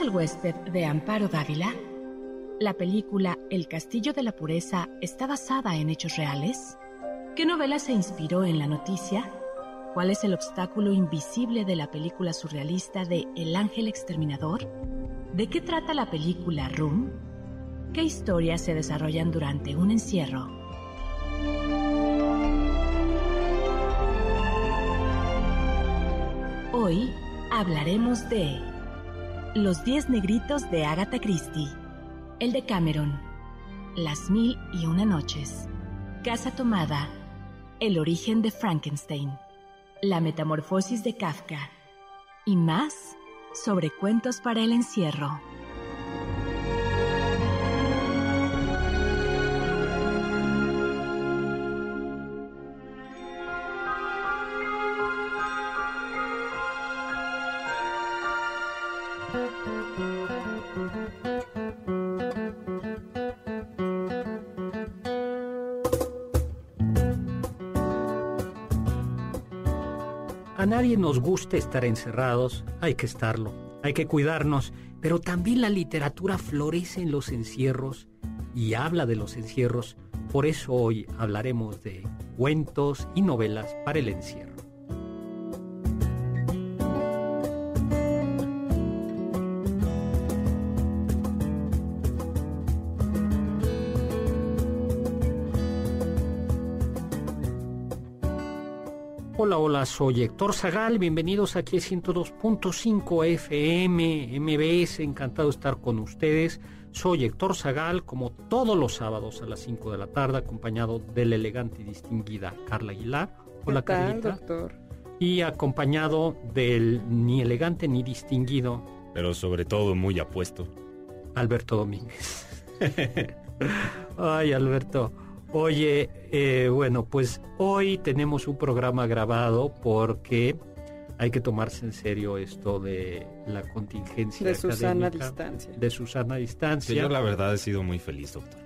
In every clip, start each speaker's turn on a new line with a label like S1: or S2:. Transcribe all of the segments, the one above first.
S1: El huésped de Amparo Dávila? ¿La película El Castillo de la Pureza está basada en hechos reales? ¿Qué novela se inspiró en la noticia? ¿Cuál es el obstáculo invisible de la película surrealista de El Ángel Exterminador? ¿De qué trata la película Room? ¿Qué historias se desarrollan durante un encierro? Hoy hablaremos de los Diez Negritos de Agatha Christie. El de Cameron. Las Mil y Una Noches. Casa Tomada. El origen de Frankenstein. La metamorfosis de Kafka. Y más sobre cuentos para el encierro.
S2: Nos gusta estar encerrados, hay que estarlo, hay que cuidarnos, pero también la literatura florece en los encierros y habla de los encierros, por eso hoy hablaremos de cuentos y novelas para el encierro. Soy Héctor Zagal, bienvenidos aquí a 102.5 FM, MBS, encantado de estar con ustedes. Soy Héctor Zagal, como todos los sábados a las 5 de la tarde, acompañado de la elegante y distinguida Carla Aguilar. Hola,
S3: ¿Qué tal,
S2: Carlita.
S3: doctor?
S2: Y acompañado del ni elegante ni distinguido
S4: Pero sobre todo muy apuesto.
S2: Alberto Domínguez. Ay, Alberto. Oye, eh, bueno, pues hoy tenemos un programa grabado porque hay que tomarse en serio esto de la contingencia
S3: De Susana
S2: académica,
S3: distancia.
S2: De Susana
S4: Sí,
S2: distancia.
S4: yo la verdad he sido muy feliz, doctor.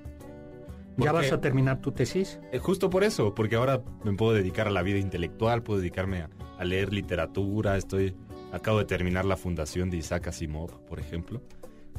S2: ¿Ya vas a terminar tu tesis?
S4: Eh, justo por eso, porque ahora me puedo dedicar a la vida intelectual, puedo dedicarme a, a leer literatura, estoy acabo de terminar la fundación de Isaac Asimov, por ejemplo.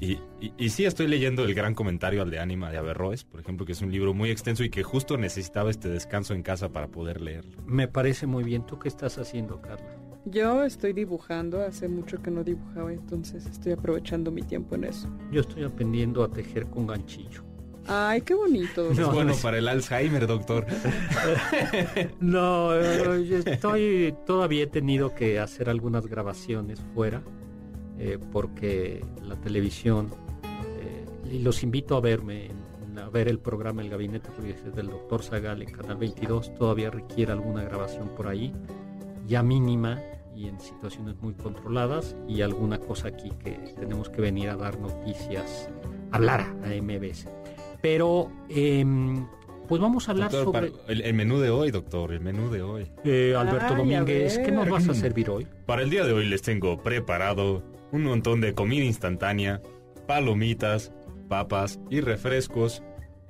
S4: Y, y, y sí, estoy leyendo el gran comentario al de Ánima de Averroes, por ejemplo, que es un libro muy extenso y que justo necesitaba este descanso en casa para poder leerlo.
S2: Me parece muy bien. ¿Tú qué estás haciendo, Carla?
S3: Yo estoy dibujando, hace mucho que no dibujaba, entonces estoy aprovechando mi tiempo en eso.
S2: Yo estoy aprendiendo a tejer con ganchillo.
S3: Ay, qué bonito.
S4: Es
S2: No,
S4: bueno
S2: no es-
S4: para el Alzheimer, doctor.
S2: No, eh, yo estoy todavía he tenido que hacer algunas grabaciones fuera eh, porque la televisión eh, y los invito a verme en- a ver el programa El Gabinete del Doctor Zagal en Canal 22 todavía requiere alguna grabación por ahí ya mínima y en situaciones muy controladas y alguna cosa aquí que tenemos que venir a dar noticias hablar a MBS pero em, pues vamos a hablar
S4: Doctor,
S2: sobre
S4: el, el menú de hoy, doctor, el menú de hoy.
S2: eh, Alberto
S3: Ay,
S2: Domínguez, ¿qué nos vas a servir hoy?
S4: Para el día de hoy les tengo preparado un montón de comida instantánea, palomitas, papas y refrescos,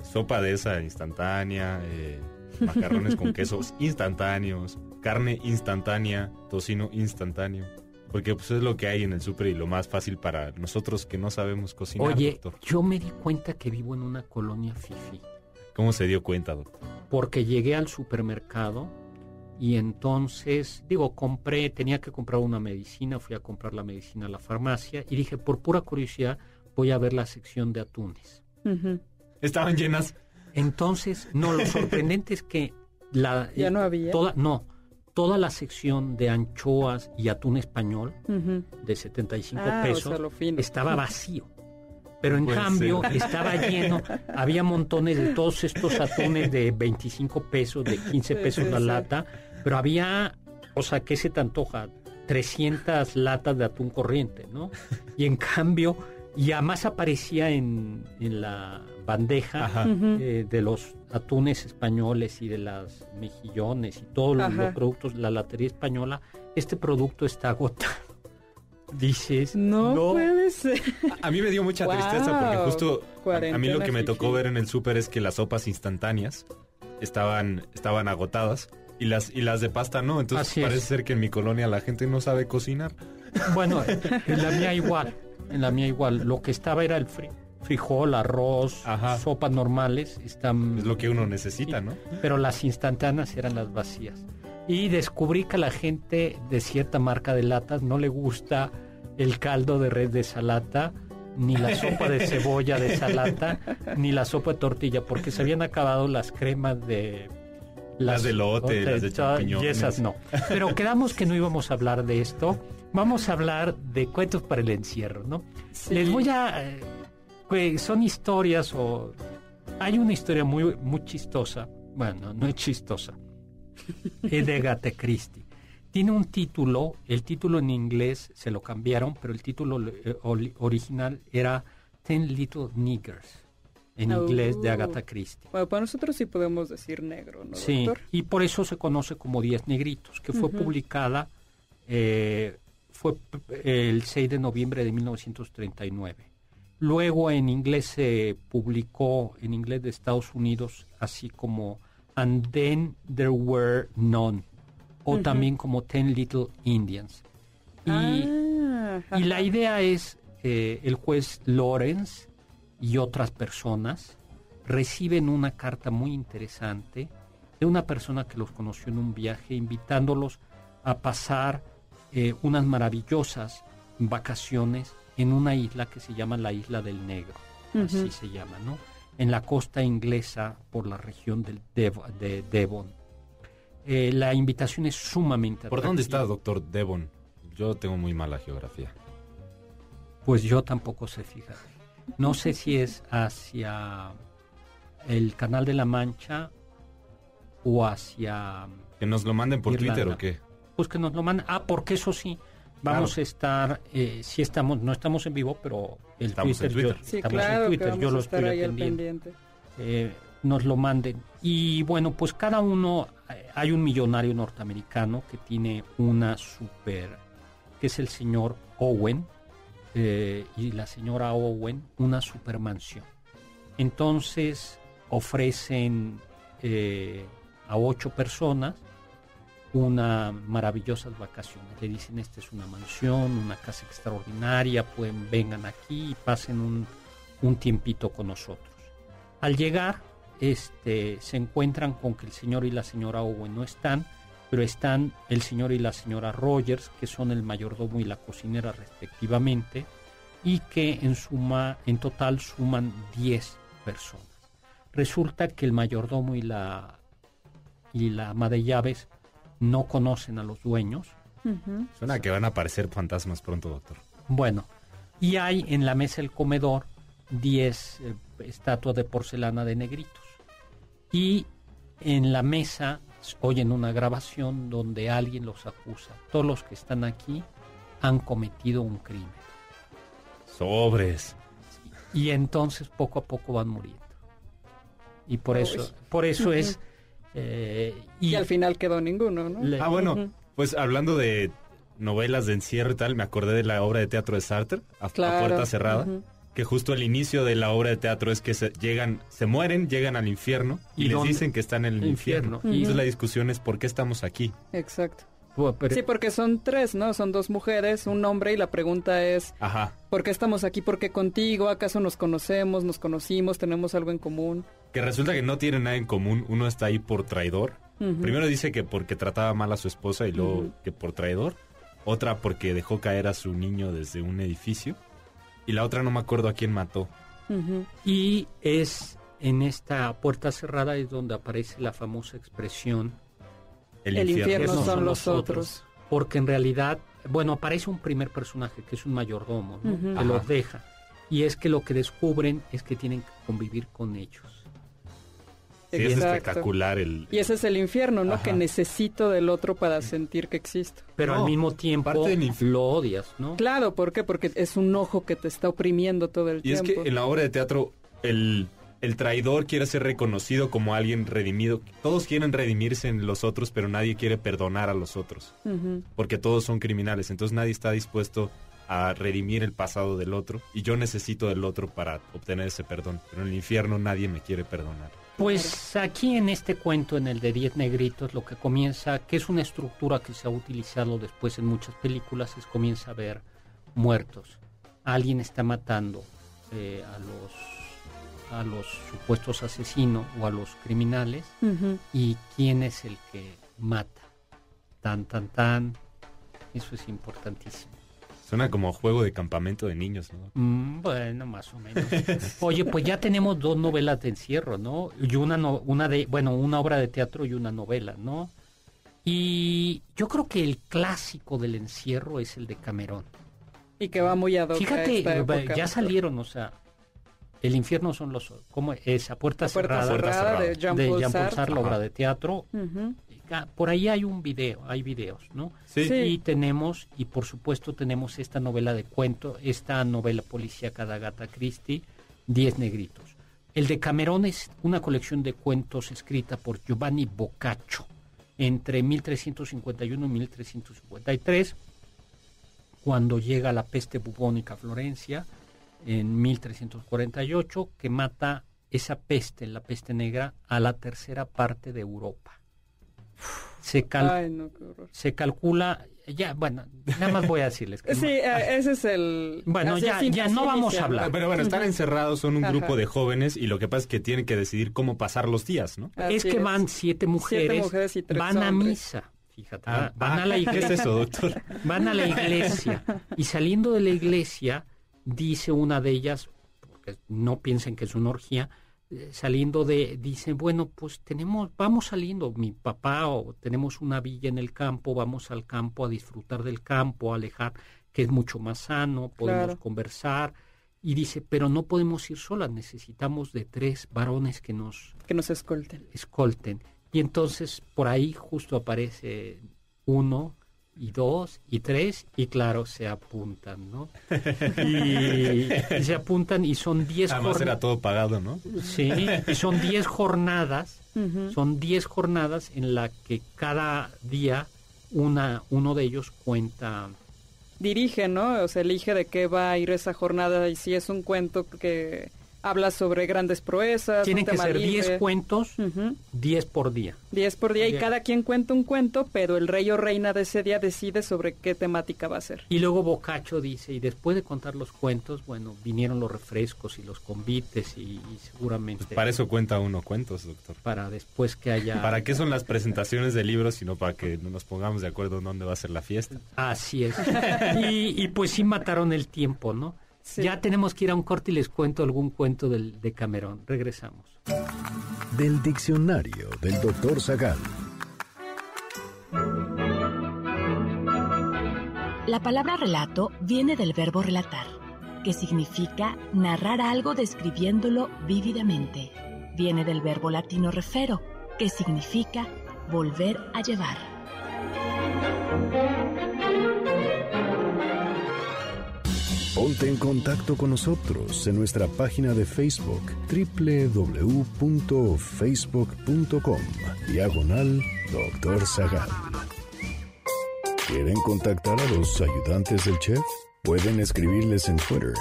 S4: sopa de esa instantánea, eh, macarrones con quesos instantáneos, carne instantánea, tocino instantáneo. Porque pues es lo que hay en el súper y lo más fácil para nosotros que no sabemos cocinar,
S2: Oye,
S4: doctor.
S2: yo me di cuenta que vivo en una colonia fifi.
S4: ¿Cómo se dio cuenta, doctor?
S2: Porque llegué al supermercado y entonces, digo, compré, tenía que comprar una medicina, fui a comprar la medicina a la farmacia y dije, por pura curiosidad, voy a ver la sección de atunes.
S4: Estaban llenas.
S2: Entonces, no, lo sorprendente es que la...
S3: Ya no había.
S2: Toda, no, toda la sección de anchoas y atún español
S3: Ujú.
S2: de 75
S3: Ah, o
S2: pesos
S3: sea, lo fino.
S2: estaba vacío. Pero en cambio estaba lleno, había montones de todos estos atunes de 25 pesos, de 15
S3: Sí,
S2: pesos
S3: sí,
S2: la
S3: sí.
S2: lata, pero había, o sea, ¿qué se te antoja? 300 latas de atún corriente, ¿no? Y en cambio, y además aparecía en, en la bandeja eh, de los atunes españoles y de las mejillones y todos los, los productos, la latería española, este producto está agotado. Dices,
S3: No,
S4: No.
S3: puede ser.
S4: A mí me dio mucha tristeza porque justo a- a, mí lo que me tocó ver en el súper es que las sopas instantáneas estaban, estaban agotadas y las, y las de pasta no. Entonces
S2: Así es.
S4: parece ser que en mi colonia la gente no sabe cocinar.
S2: Bueno, en la mía igual, en la mía igual. Lo que estaba era el fri- frijol, arroz,
S4: Ajá.
S2: sopas normales, están,
S4: Es lo que uno necesita, ¿no?
S2: pero las instantáneas eran las vacías. Y descubrí que a la gente de cierta marca de latas no le gusta el caldo de red de esa lata, ni la sopa de cebolla de esa lata, ni la sopa de tortilla, porque se habían acabado las cremas de...
S4: Las de las de
S2: todas- Y esas no. Pero quedamos que no íbamos a hablar de esto. Vamos a hablar de cuentos para el encierro, ¿no?
S3: Sí.
S2: Les voy a... eh, que son historias o... Hay una historia muy, muy chistosa. Bueno, no es chistosa. Es de Agatha Christie. Tiene un título, el título en inglés se lo cambiaron, pero el título eh, original era Ten Little Niggers, en
S3: Oh.
S2: inglés de Agatha Christie.
S3: Bueno, para nosotros sí podemos decir negro, ¿no,
S2: Sí,
S3: doctor?
S2: y por eso se conoce como Días Negritos, que fue publicada, eh, fue p- el 6 de noviembre de 1939. Luego en inglés se publicó, en inglés de Estados Unidos, así como And Then There Were None, o también como Ten Little Indians. Y,
S3: Ah,
S2: y la idea es, eh, el juez Lawrence y otras personas reciben una carta muy interesante de una persona que los conoció en un viaje, invitándolos a pasar eh, unas maravillosas vacaciones en una isla que se llama la Isla del Negro, así se llama, ¿no? En la costa inglesa por la región del Dev- de Devon. Eh, la invitación es sumamente
S4: ¿Por dónde está, doctor Devon? Yo tengo muy mala geografía.
S2: Pues yo tampoco sé, fíjate. No sé si es hacia el Canal de la Mancha o hacia...
S4: ¿Que nos lo manden por
S2: Irlanda.
S4: Twitter o qué?
S2: Pues que nos lo mandan. Ah, porque eso sí, vamos
S4: Claro.
S2: a estar, eh, sí estamos, no estamos en vivo, pero el
S4: Estamos en
S2: Twitter, yo-
S4: Twitter.
S3: Sí,
S2: estamos en Twitter,
S3: que
S2: yo lo
S3: a estar
S2: estoy
S3: ahí al
S2: atendiendo.
S3: pendiente.
S2: eh, nos lo manden. Y bueno, pues cada uno, eh, hay un millonario norteamericano que tiene una super, que es el señor Owen, eh, y la señora Owen, una super mansión. Entonces ofrecen eh, a ocho personas una maravillosas vacaciones. Le dicen, esta es una mansión, una casa extraordinaria, pueden, vengan aquí y pasen un, un tiempito con nosotros. Al llegar, este, se encuentran con que el señor y la señora Owen no están, pero están el señor y la señora Rogers, que son el mayordomo y la cocinera respectivamente, y que en suma, en total suman 10 personas. Resulta que el mayordomo y la y la ama de llaves no conocen a los dueños.
S4: Suena que van a aparecer fantasmas pronto, doctor.
S2: Bueno, y hay en la mesa del comedor 10 eh, estatuas de porcelana de negritos. Y en la mesa oyen una grabación donde alguien los acusa. Todos los que están aquí han cometido un crimen.
S4: Sobres.
S2: Y entonces poco a poco van muriendo. Y por
S3: Uy.
S2: eso, por eso es... eh,
S3: Y al final quedó ninguno, ¿no?
S2: le-
S4: Ah, bueno, pues hablando de novelas de encierro y tal, me acordé de la obra de teatro de Sartre, a, puerta cerrada. Que justo el inicio de la obra de teatro es que se llegan, se mueren, llegan al infierno y,
S2: ¿Y
S4: les
S2: dónde?
S4: dicen que están en el infierno. Entonces la discusión es por qué estamos aquí.
S3: Exacto. Sí, porque son tres, ¿no? Son dos mujeres, un hombre y la pregunta es,
S4: Ajá.
S3: ¿por qué estamos aquí? ¿Por qué contigo? ¿Acaso nos conocemos? ¿Nos conocimos? ¿Tenemos algo en común?
S4: Que resulta que no tienen nada en común. Uno está ahí por traidor. Primero dice que porque trataba mal a su esposa y luego que por traidor. Otra porque dejó caer a su niño desde un edificio. Y la otra no me acuerdo a quién mató.
S2: Y es en esta puerta cerrada es donde aparece la famosa expresión
S4: El,
S3: El
S4: infierno.
S3: infierno
S2: no
S3: son
S2: son
S3: los otros.
S2: porque en realidad, bueno, aparece un primer personaje que es un mayordomo, ¿no? Que los deja. Y es que lo que descubren es que tienen que convivir con ellos.
S4: Sí, es espectacular el...
S3: Y ese es el infierno, ¿no?
S4: Ajá.
S3: Que necesito del otro para sentir que existo.
S2: Pero
S4: No,
S2: al mismo tiempo lo odias, ¿no?
S3: Claro, ¿por qué? Porque es un ojo que te está oprimiendo todo el
S4: Y es
S3: tiempo.
S4: que en la obra de teatro el, el traidor quiere ser reconocido como alguien redimido. Todos quieren redimirse en los otros, pero nadie quiere perdonar a los otros. Porque todos son criminales. Entonces nadie está dispuesto a redimir el pasado del otro. Y yo necesito del otro para obtener ese perdón. Pero en el infierno nadie me quiere perdonar.
S2: Pues aquí en este cuento, en el de Diez Negritos, lo que comienza, que es una estructura que se ha utilizado después en muchas películas, es comienza a ver muertos. Alguien está matando eh, a los a los supuestos asesinos o a los criminales y quién es el que mata. Tan, tan, tan. Eso es importantísimo.
S4: Suena como juego de campamento de niños, ¿no?
S2: Mm, bueno, más o menos. Oye, pues ya tenemos dos novelas de encierro, ¿no? Y una, no- una de, bueno, una obra de teatro y una novela, ¿no? Y yo creo que el clásico del encierro es el de Camerón.
S3: Y que va muy ad hoc
S2: Fíjate,
S3: esta
S2: eh,
S3: época.
S2: ya salieron, o sea, el infierno son los, ¿cómo es? A puerta,
S3: La puerta
S2: cerrada,
S3: cerrada de. Jean
S2: de
S3: Paul
S2: Jean Paul
S3: Sartre.
S2: Sartre, la obra de teatro.
S3: Ujú.
S2: Ah, Por ahí hay un video, hay videos, ¿no?
S4: Sí.
S3: Sí.
S2: Y tenemos, y por supuesto tenemos esta novela de cuento, esta novela policíaca de Agatha Christie, Diez Negritos. El de Camerón es una colección de cuentos escrita por Giovanni Boccaccio entre 1351 y 1353, cuando llega la peste bubónica a Florencia en 1348, que mata esa peste, la peste negra, a la tercera parte de Europa. Se, cal-
S3: Ay, no, qué horror.
S2: se calcula, ya, bueno, nada más voy a decirles que
S3: Sí, eh, ese es el...
S2: Bueno, ya- ya no vamos a hablar.
S4: Pero bueno, están encerrados, son un
S3: Ajá.
S4: grupo de jóvenes y lo que pasa es que tienen que decidir cómo pasar los días, ¿no?
S3: Así
S2: es que van siete mujeres,
S3: mujeres y tres
S2: van a misa, fíjate,
S4: Ah,
S2: va- van
S4: ah,
S2: a la
S4: ¿Qué
S2: iglesia,
S4: es eso, doctor?
S2: van a la iglesia y saliendo de la iglesia dice una de ellas, porque no piensen que es una orgía, saliendo de, dice, bueno, pues tenemos, vamos saliendo, mi papá o tenemos una villa en el campo, vamos al campo a disfrutar del campo, a alejar, que es mucho más sano, podemos
S3: Claro.
S2: conversar. Y dice, pero no podemos ir solas, necesitamos de tres varones que nos
S3: Que nos escolten.
S2: escolten. Y entonces por ahí justo aparece uno y dos y tres y claro, se apuntan, ¿no? Y, y se apuntan y son diez
S4: Además era
S2: jornadas.
S4: todo pagado, ¿no?
S2: Sí, y son diez jornadas, son diez jornadas en la que cada día una, uno de ellos cuenta
S3: Dirige, ¿no? O sea, elige de qué va a ir esa jornada y si es un cuento que habla sobre grandes proezas.
S2: Tienen que ser
S3: libre.
S2: 10 cuentos,
S3: Ujú.
S2: 10 por día.
S3: 10 por día y
S2: Bien.
S3: cada quien cuenta un cuento, pero el rey o reina de ese día decide sobre qué temática va a ser.
S2: Y luego Boccaccio dice, y después de contar los cuentos, bueno, vinieron los refrescos y los convites y, y seguramente
S4: Pues para eso cuenta uno cuentos, doctor.
S2: para después que haya...
S4: ¿Para qué son las presentaciones de libros sino para que no nos pongamos de acuerdo en dónde va a ser la fiesta?
S2: Así es. y, y pues sí mataron el tiempo, ¿no?
S3: Sí.
S2: Ya tenemos que ir a un corte y les cuento algún cuento del, de Camerón. Regresamos.
S5: Del diccionario del doctor Zagal.
S1: La palabra relato viene del verbo relatar, que significa narrar algo describiéndolo vívidamente. Viene del verbo latino refero, que significa volver a llevar.
S5: Ponte en contacto con nosotros en nuestra página de Facebook www.facebook.com Diagonal Doctor Zagal. ¿Quieren contactar a los ayudantes del chef? Pueden escribirles en Twitter,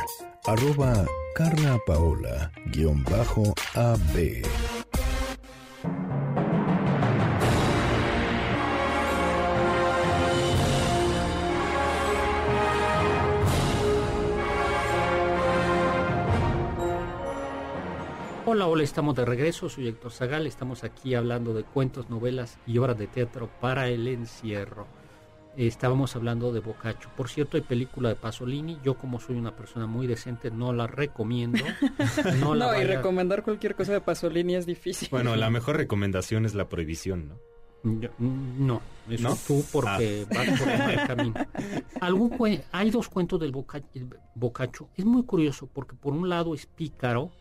S5: arroba Carla Paola, AB.
S2: Hola, hola, estamos de regreso, soy Héctor Zagal, estamos aquí hablando de cuentos, novelas y obras de teatro para el encierro. Estábamos hablando de Boccaccio. Por cierto, hay película de Pasolini. Yo como soy una persona muy decente no la recomiendo.
S3: No, la y recomendar cualquier cosa de Pasolini es difícil.
S4: Bueno, la mejor recomendación es la prohibición, ¿no?
S2: no, eso ¿No? tú porque ah. vas por el mal camino. Algún hay dos cuentos del Boccaccio. Es muy curioso porque por un lado es pícaro,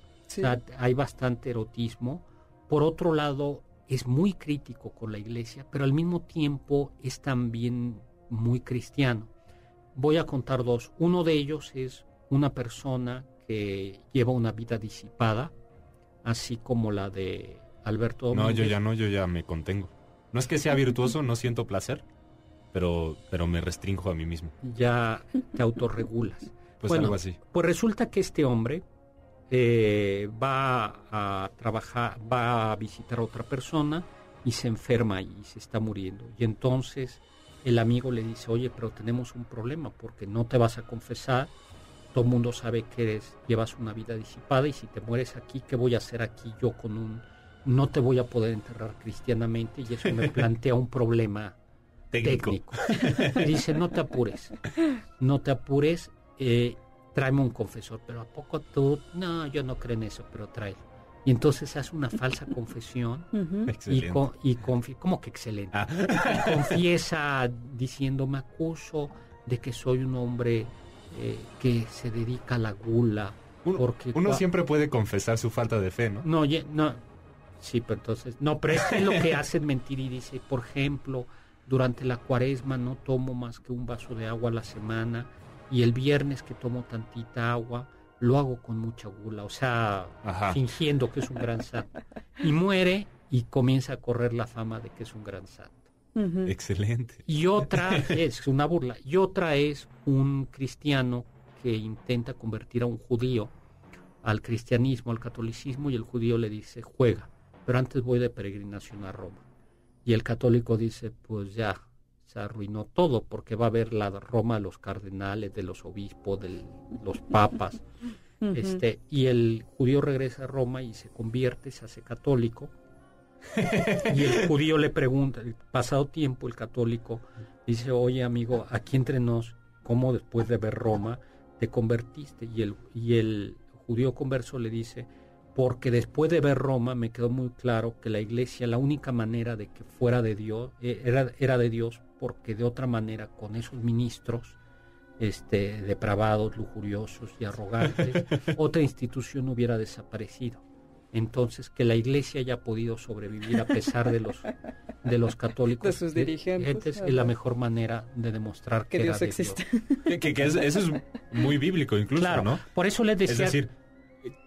S2: hay bastante erotismo. Por otro lado, es muy crítico con la iglesia, pero al mismo tiempo es también muy cristiano. Voy a contar dos. Uno de ellos es una persona que lleva una vida disipada, así como la de Alberto
S4: No, yo ya no, yo ya me contengo. No es que sea virtuoso, no siento placer, pero, pero me restringo a mí mismo.
S2: Ya te autorregulas.
S4: pues algo así.
S2: Pues resulta que este hombre eh, va a trabajar, va a visitar a otra persona y se enferma y se está muriendo. Y entonces el amigo le dice, oye, pero tenemos un problema porque no te vas a confesar, todo el mundo sabe que eres, llevas una vida disipada y si te mueres aquí, ¿qué voy a hacer aquí yo con un... No te voy a poder enterrar cristianamente y eso me plantea un problema técnico. dice, no te apures, no te apures. Eh, tráeme un confesor, pero ¿a poco tú? No, yo no creo en eso, pero trae. Y entonces hace una falsa confesión y, y ¿cómo que excelente? Ah. confiesa diciendo, me acuso de que soy un hombre eh, que se dedica a la gula.
S4: Uno, porque uno siempre puede confesar su falta de fe, ¿no?
S2: No, no, sí, pero entonces, no, pero es lo que hace mentir y dice, por ejemplo, durante la cuaresma no tomo más que un vaso de agua a la semana y el viernes que tomo tantita agua, lo hago con mucha gula, o sea, fingiendo que es un gran santo. Y muere y comienza a correr la fama de que es un gran santo.
S4: Excelente.
S2: Y otra es una burla. Y otra es un cristiano que intenta convertir a un judío al cristianismo, al catolicismo, y el judío le dice, juega, pero antes voy de peregrinación a Roma. Y el católico dice, pues ya, se arruinó todo porque va a haber la Roma de los cardenales, de los obispos, de los papas. este, y el judío regresa a Roma y se convierte, se hace católico. y el judío le pregunta, pasado tiempo el católico dice, oye amigo, aquí entre nos, ¿cómo después de ver Roma te convertiste? Y el, y el judío converso le dice, porque después de ver Roma me quedó muy claro que la iglesia, la única manera de que fuera de Dios, eh, era, era de Dios porque de otra manera con esos ministros este, depravados, lujuriosos y arrogantes, otra institución hubiera desaparecido. Entonces, que la iglesia haya podido sobrevivir a pesar de los, de los católicos
S3: de sus dirigentes
S2: es la mejor manera de demostrar que, Dios existe.
S4: Que, eso es muy bíblico incluso, claro, ¿no?
S2: Por eso les decía...
S4: Es decir,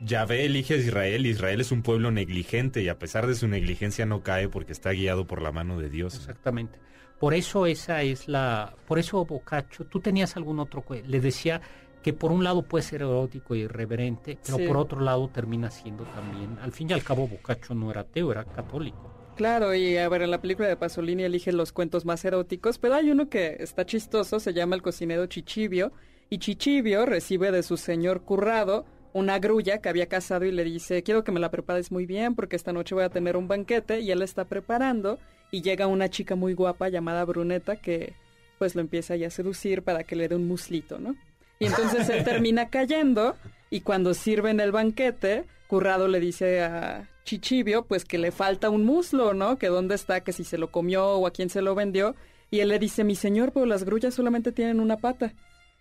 S4: Yahvé elige a Israel, Israel es un pueblo negligente y a pesar de su negligencia no cae porque está guiado por la mano de Dios.
S2: Exactamente. Por eso esa es la, por eso Boccaccio, tú tenías algún otro, le decía que por un lado puede ser erótico y irreverente, pero por otro lado termina siendo también, al fin y al cabo Boccaccio no era ateo, era católico.
S3: Claro, y a ver, en la película de Pasolini elige los cuentos más eróticos, pero hay uno que está chistoso, se llama El cocinero Chichibio, y Chichibio recibe de su señor currado una grulla que había casado y le dice, quiero que me la prepares muy bien porque esta noche voy a tener un banquete y él está preparando y llega una chica muy guapa llamada Bruneta que pues lo empieza ya a seducir para que le dé un muslito, ¿no? Y entonces él termina cayendo y cuando sirven el banquete, Currado le dice a Chichibio pues que le falta un muslo, ¿no? Que dónde está, que si se lo comió o a quién se lo vendió. Y él le dice, mi señor, pero las grullas solamente tienen una pata.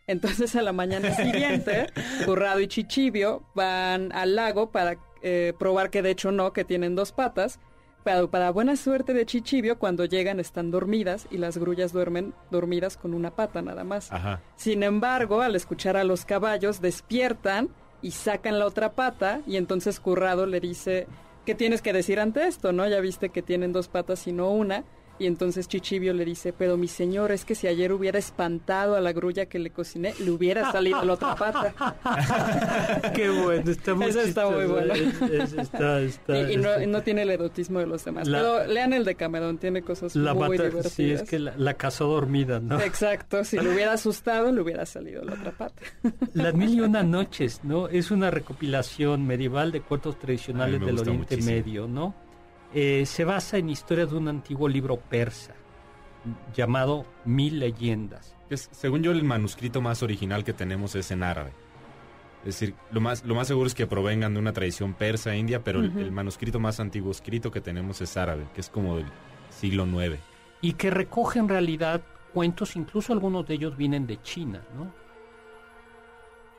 S3: Entonces a la mañana siguiente, Currado y Chichibio van al lago para eh, probar que de hecho no, que tienen dos patas. Pero para buena suerte de Chichibio, cuando llegan están dormidas y las grullas duermen dormidas con una pata nada más. Sin embargo, al escuchar a los caballos, despiertan y sacan la otra pata y entonces Currado le dice, ¿qué tienes que decir ante esto? ¿No? Ya viste que tienen dos patas y no una Y entonces Chichibio le dice, pero mi señor, es que si ayer hubiera espantado a la grulla que le cociné, le hubiera salido la otra pata.
S2: Qué bueno, está muy
S3: Eso está muy
S2: chistoso.
S3: bueno.
S2: Es- es- está- está-
S3: y, y no,
S2: está-
S3: y no tiene el erotismo de los demás.
S2: La-
S3: pero lean el de Cameron, tiene cosas
S2: la
S3: muy divertidas.
S2: sí, es que la, la cazó dormida, ¿no?
S3: Exacto, si le hubiera asustado, le hubiera salido la otra pata.
S2: Las mil y una noches, ¿no? Es una recopilación medieval de cuentos tradicionales del Oriente
S4: muchísimo.
S2: Medio, ¿no? Eh, se basa en historias de un antiguo libro persa llamado Mil Leyendas.
S4: Es- según yo, el manuscrito más original que tenemos es en árabe. Es decir, lo más, lo más seguro es que provengan de una tradición persa, india, pero el- el, manuscrito más antiguo escrito que tenemos es árabe, que es como del siglo IX.
S2: Y que recoge en realidad cuentos, incluso algunos de ellos vienen de China, ¿no?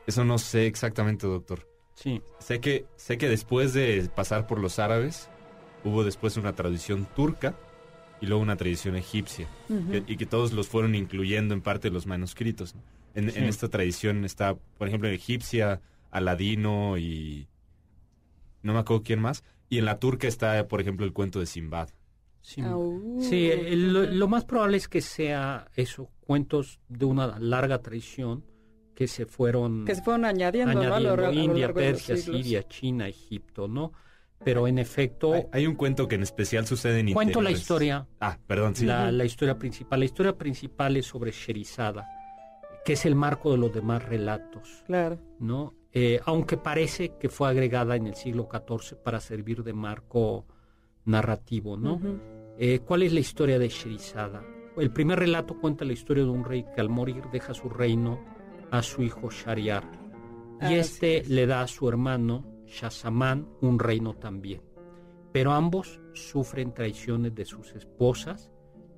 S4: Eso no sé exactamente, doctor.
S2: Sí.
S4: Sé que, sé que después de pasar por los árabes, hubo después una tradición turca y luego una tradición egipcia. que- y que todos los fueron incluyendo en parte de los manuscritos. ¿no? En,
S2: Sí.
S4: en esta tradición está, por ejemplo, en egipcia, Aladino y... No me acuerdo quién más. Y en la turca está, por ejemplo, el cuento de Simbad.
S2: Sí,
S3: Au.
S2: Sí, el- lo, lo más probable es que sea eso, cuentos de una larga tradición que se fueron
S3: Que se fueron añadiendo, ¿no? A lo,
S2: añadiendo
S3: a lo
S2: India,
S3: largo de los
S2: Persia. Siria, China, Egipto, ¿no? Pero en efecto,
S4: Hay, hay un cuento que en especial sucede en
S2: cuento la historia,
S4: Ah, perdón, sí.
S2: la, la historia principal. La historia principal es sobre Sherizada, que es el marco de los demás relatos,
S3: Claro.
S2: ¿no? Eh, aunque parece que fue agregada en el siglo XIV para servir de marco narrativo, ¿no? Eh, ¿Cuál es la historia de Sherizada? El primer relato cuenta la historia de un rey que al morir deja su reino a su hijo Shariar. Y este
S3: es.
S2: le da a su hermano Shazamán un reino también. Pero ambos sufren traiciones de sus esposas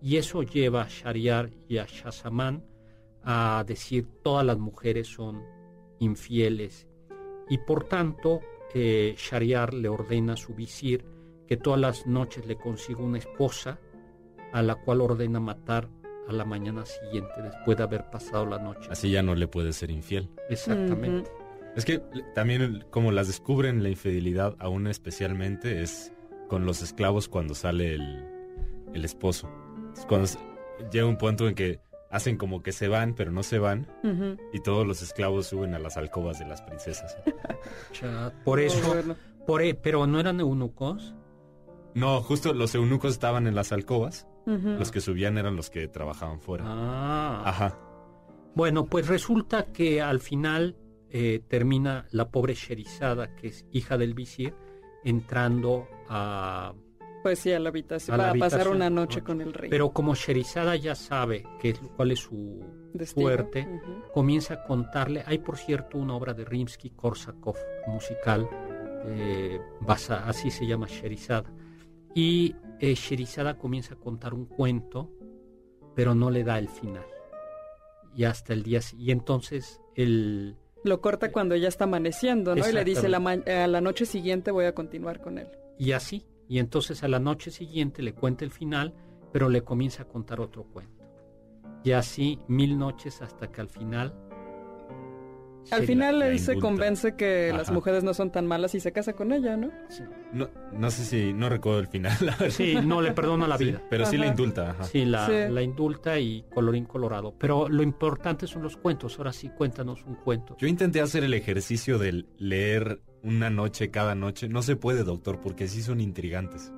S2: y eso lleva a Shariar y a Shazamán a decir todas las mujeres son infieles. Y por tanto, eh, Shariar le ordena a su visir que todas las noches le consiga una esposa a la cual ordena matar a la mañana siguiente después de haber pasado la noche.
S4: Así ya no le puede ser infiel.
S2: Exactamente.
S4: Es que también como las descubren la infidelidad aún especialmente es con los esclavos cuando sale el, el esposo. Es cuando llega un punto en que hacen como que se van, pero no se van, y todos los esclavos suben a las alcobas de las princesas.
S2: Por eso, por, e- pero no eran eunucos.
S4: No, justo los eunucos estaban en las alcobas, los que subían eran los que trabajaban fuera.
S2: Ah.
S4: Ajá.
S2: Bueno, pues resulta que al final eh, termina la pobre Sherizada, que es hija del visir, entrando a...
S3: Pues sí, a la habitación,
S2: A la
S3: para pasar una noche con el rey.
S2: Pero como Sherizada ya sabe qué es, cuál es su
S3: Destino.
S2: suerte, comienza a contarle. Hay, por cierto, una obra de Rimsky-Korsakov musical, eh, basa- así se llama Sherizada. Y eh, Sherizada comienza a contar un cuento, pero no le da el final. Y hasta el día y entonces el
S3: Lo corta cuando ya está amaneciendo, ¿no? Y le dice, la a la noche siguiente voy a continuar con él.
S2: y así y entonces a la noche siguiente le cuenta el final, pero le comienza a contar otro cuento. Y así mil noches hasta que al final
S3: Al final
S4: la
S3: él se convence que las mujeres no son tan malas y se casa con ella, ¿no?
S2: sí,
S4: No, no sé si, no recuerdo el final, la verdad.
S2: sí, no le perdona la
S4: Sí,
S2: vida.
S4: pero sí la indulta, ajá.
S2: Sí, la,
S3: Sí.
S2: la indulta y colorín colorado. Pero lo importante son los cuentos. Ahora sí, cuéntanos un cuento.
S4: Yo intenté hacer el ejercicio de leer una noche cada noche. No se puede, doctor, porque sí son intrigantes.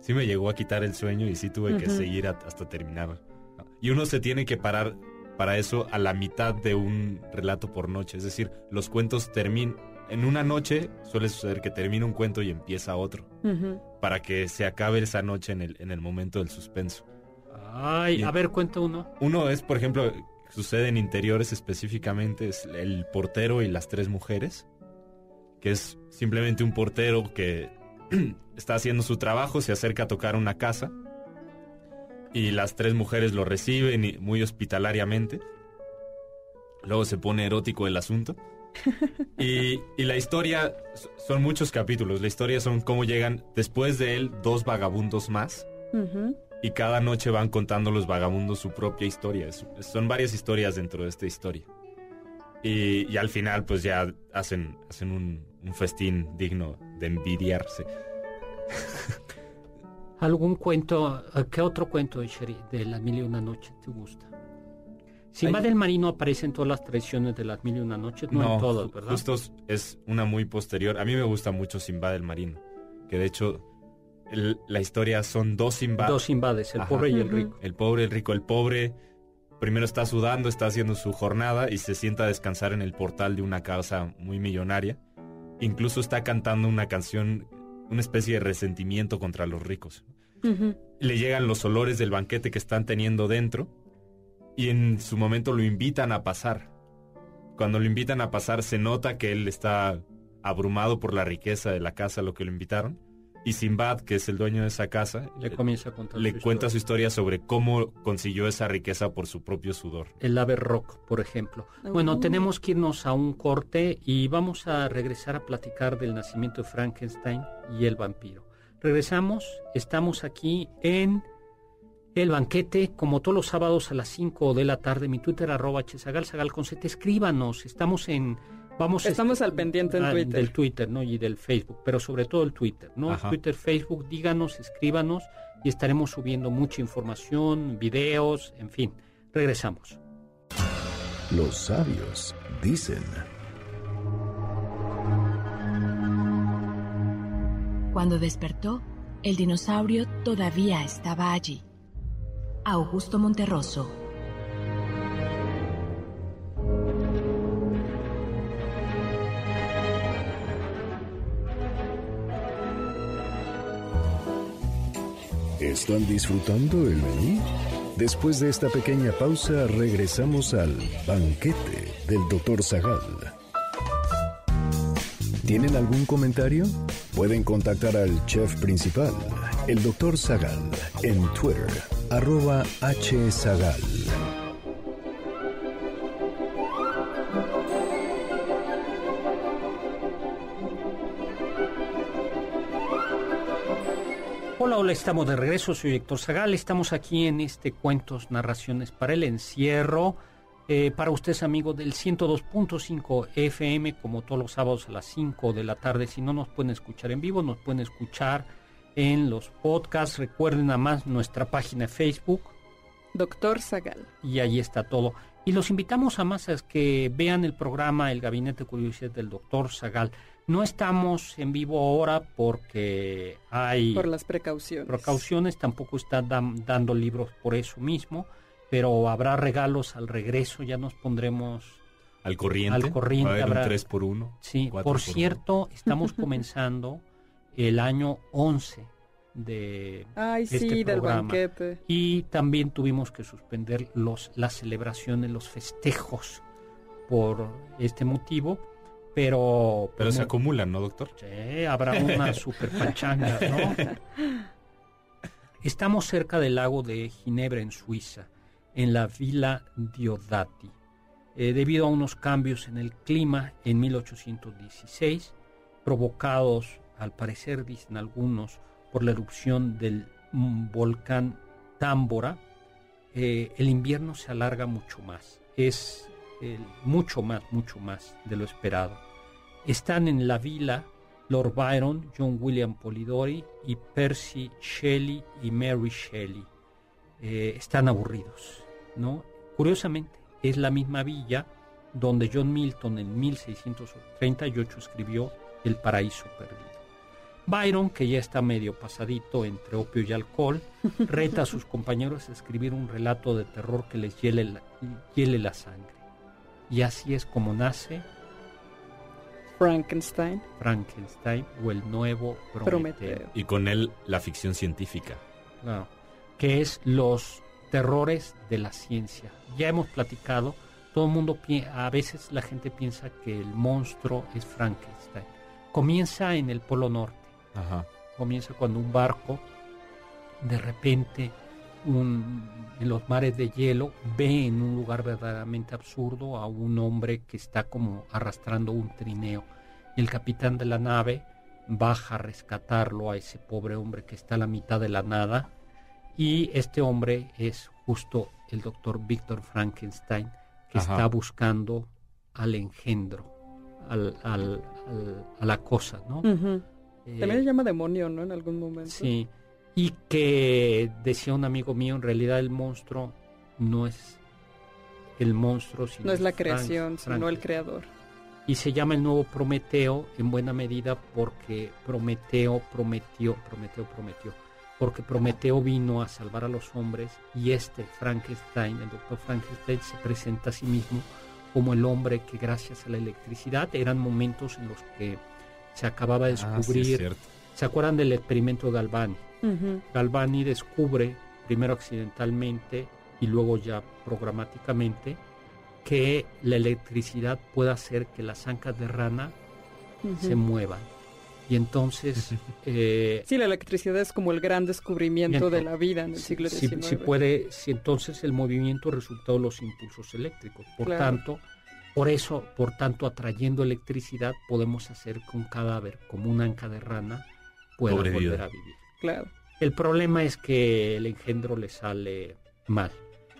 S4: Sí me llegó a quitar el sueño y sí tuve que seguir a- hasta terminar. Y uno se tiene que parar para eso a la mitad de un relato por noche. Es decir, los cuentos terminan... En una noche suele suceder que termina un cuento y empieza otro. Para que se acabe esa noche en el, en el momento del suspenso.
S2: Ay,
S4: Y-
S2: a ver, cuenta uno.
S4: Uno es, por ejemplo, sucede en interiores específicamente, es el portero y las tres mujeres, que es simplemente un portero que está haciendo su trabajo, se acerca a tocar una casa y las tres mujeres lo reciben y- muy hospitalariamente. Luego se pone erótico el asunto. Y, y la historia, son muchos capítulos, la historia son cómo llegan después de él dos vagabundos más y cada noche van contando los vagabundos su propia historia. Es- son varias historias dentro de esta historia. Y, y al final pues ya hacen, hacen un, un festín digno de envidiarse.
S2: ¿Algún cuento, eh, qué otro cuento de, Sheri- de las mil y una noches te gusta? Simba
S4: Hay-
S2: del Marino aparece en todas las tradiciones de las mil y una noches, no, en todas, ¿verdad?
S4: justo es una muy posterior. A mí me gusta mucho Simba del Marino, que de hecho el- la historia son dos Simba.
S2: Dos Simbades, el
S4: Ajá.
S2: pobre y el rico.
S4: El pobre, el rico, el pobre. Primero está sudando, está haciendo su jornada y se sienta a descansar en el portal de una casa muy millonaria. Incluso está cantando una canción, una especie de resentimiento contra los ricos. Le llegan los olores del banquete que están teniendo dentro y en su momento lo invitan a pasar. Cuando lo invitan a pasar se nota que él está abrumado por la riqueza de la casa a lo que lo invitaron. Y Simbad, que es el dueño de esa casa,
S2: Le comienza a contar
S4: le
S2: su
S4: cuenta su
S2: historia.
S4: sobre cómo consiguió esa riqueza por su propio sudor.
S2: El ave rock, por ejemplo. Bueno, tenemos que irnos a un corte y vamos a regresar a platicar del nacimiento de Frankenstein y el vampiro. Regresamos, estamos aquí en El Banquete, como todos los sábados a las 5 de la tarde. Mi Twitter, arroba chesagal, sagal con Z. Escríbanos, estamos en... Vamos a-
S3: Estamos al pendiente en
S2: ah,
S3: Twitter.
S2: Del Twitter, ¿no? Y del Facebook, pero sobre todo el Twitter, ¿no?
S4: Ajá.
S2: Twitter, Facebook, díganos, escríbanos y estaremos subiendo mucha información, videos, en fin. Regresamos.
S5: Los sabios dicen.
S1: Cuando despertó, el dinosaurio todavía estaba allí. Augusto Monterroso.
S5: ¿Están disfrutando el menú? Después de esta pequeña pausa, regresamos al banquete del Dr. Zagal. ¿Tienen algún comentario? Pueden contactar al chef principal, el Dr. Zagal, en Twitter, arroba hzagal.
S2: Estamos de regreso, soy Héctor Zagal, estamos aquí en este Cuentos, Narraciones para el Encierro, eh, para ustedes amigos del 102.5 FM, como todos los sábados a las 5 de la tarde, si no nos pueden escuchar en vivo, nos pueden escuchar en los podcasts, recuerden nada más nuestra página de Facebook,
S3: Doctor Zagal.
S2: y ahí está todo. Y los invitamos a más a que vean el programa El Gabinete de Curiosidades del Doctor Zagal. No estamos en vivo ahora porque hay
S3: Por las precauciones.
S2: precauciones, tampoco está dam- dando libros por eso mismo, pero habrá regalos al regreso, ya nos pondremos...
S4: Al corriente.
S2: Al corriente
S4: Va a haber
S2: habrá-
S4: un 3 por 1
S2: Sí, por cierto, estamos comenzando el año 11 de
S3: Ay, sí,
S2: este
S3: del
S2: programa.
S3: banquete.
S2: y también tuvimos que suspender los las celebraciones, los festejos por este motivo, pero
S4: Pero se
S2: como-
S4: acumulan, ¿no, doctor?
S2: Sí, habrá una super pachanga, ¿no? Estamos cerca del lago de Ginebra, en Suiza, en la Villa Diodati. Eh, debido a unos cambios en el clima en 1816, provocados, al parecer, dicen algunos, por la erupción del volcán Támbora, eh, el invierno se alarga mucho más. Es eh, mucho más, mucho más de lo esperado. Están en la vila Lord Byron, John William Polidori y Percy Shelley y Mary Shelley. Eh, están aburridos, ¿no? Curiosamente, es la misma villa donde John Milton en 1638 escribió El paraíso perdido. Byron, que ya está medio pasadito entre opio y alcohol, reta a sus compañeros a escribir un relato de terror que les hiele la, hiele la sangre. Y así es como nace
S3: Frankenstein.
S2: Frankenstein o el nuevo Prometeo,
S3: Prometeo.
S4: Y con él la ficción científica.
S2: Claro, que es los terrores de la ciencia. Ya hemos platicado, todo el mundo, a veces la gente piensa que el monstruo es Frankenstein. Comienza en el Polo Norte,
S4: Ajá.
S2: comienza cuando un barco de repente un- en los mares de hielo ve en un lugar verdaderamente absurdo a un hombre que está como arrastrando un trineo. Y el capitán de la nave baja a rescatarlo a ese pobre hombre que está a la mitad de la nada. Y este hombre es justo el doctor Víctor Frankenstein que
S4: Ajá.
S2: está buscando al engendro, al, al- al- a la cosa, ¿no? Eh,
S3: También se llama demonio, ¿no? En algún momento.
S2: Sí, Y que decía un amigo mío, en realidad el monstruo no es el monstruo, sino
S3: No es la
S2: Frank-
S3: creación, sino el creador.
S2: Y se llama el nuevo Prometeo en buena medida porque Prometeo prometió, Prometeo prometió, porque Prometeo vino a salvar a los hombres y este Frankenstein, el doctor Frankenstein, se presenta a sí mismo como el hombre que gracias a la electricidad eran momentos en los que se acababa de
S4: Ah, sí,
S2: descubrir. ¿Se acuerdan del experimento de Galvani? Galvani descubre, primero accidentalmente y luego ya programáticamente, que la electricidad puede hacer que las ancas de rana se muevan. Y entonces, eh,
S3: Sí, la electricidad es como el gran descubrimiento de la vida en el
S2: si,
S3: siglo
S2: si-
S3: XIX.
S2: si puede, si entonces el movimiento es resultado de los impulsos eléctricos. Por
S3: Claro.
S2: tanto, por eso, por tanto, atrayendo electricidad, podemos hacer que un cadáver como un anca de rana pueda volver a vivir.
S3: Claro.
S2: El problema es que el engendro le sale mal,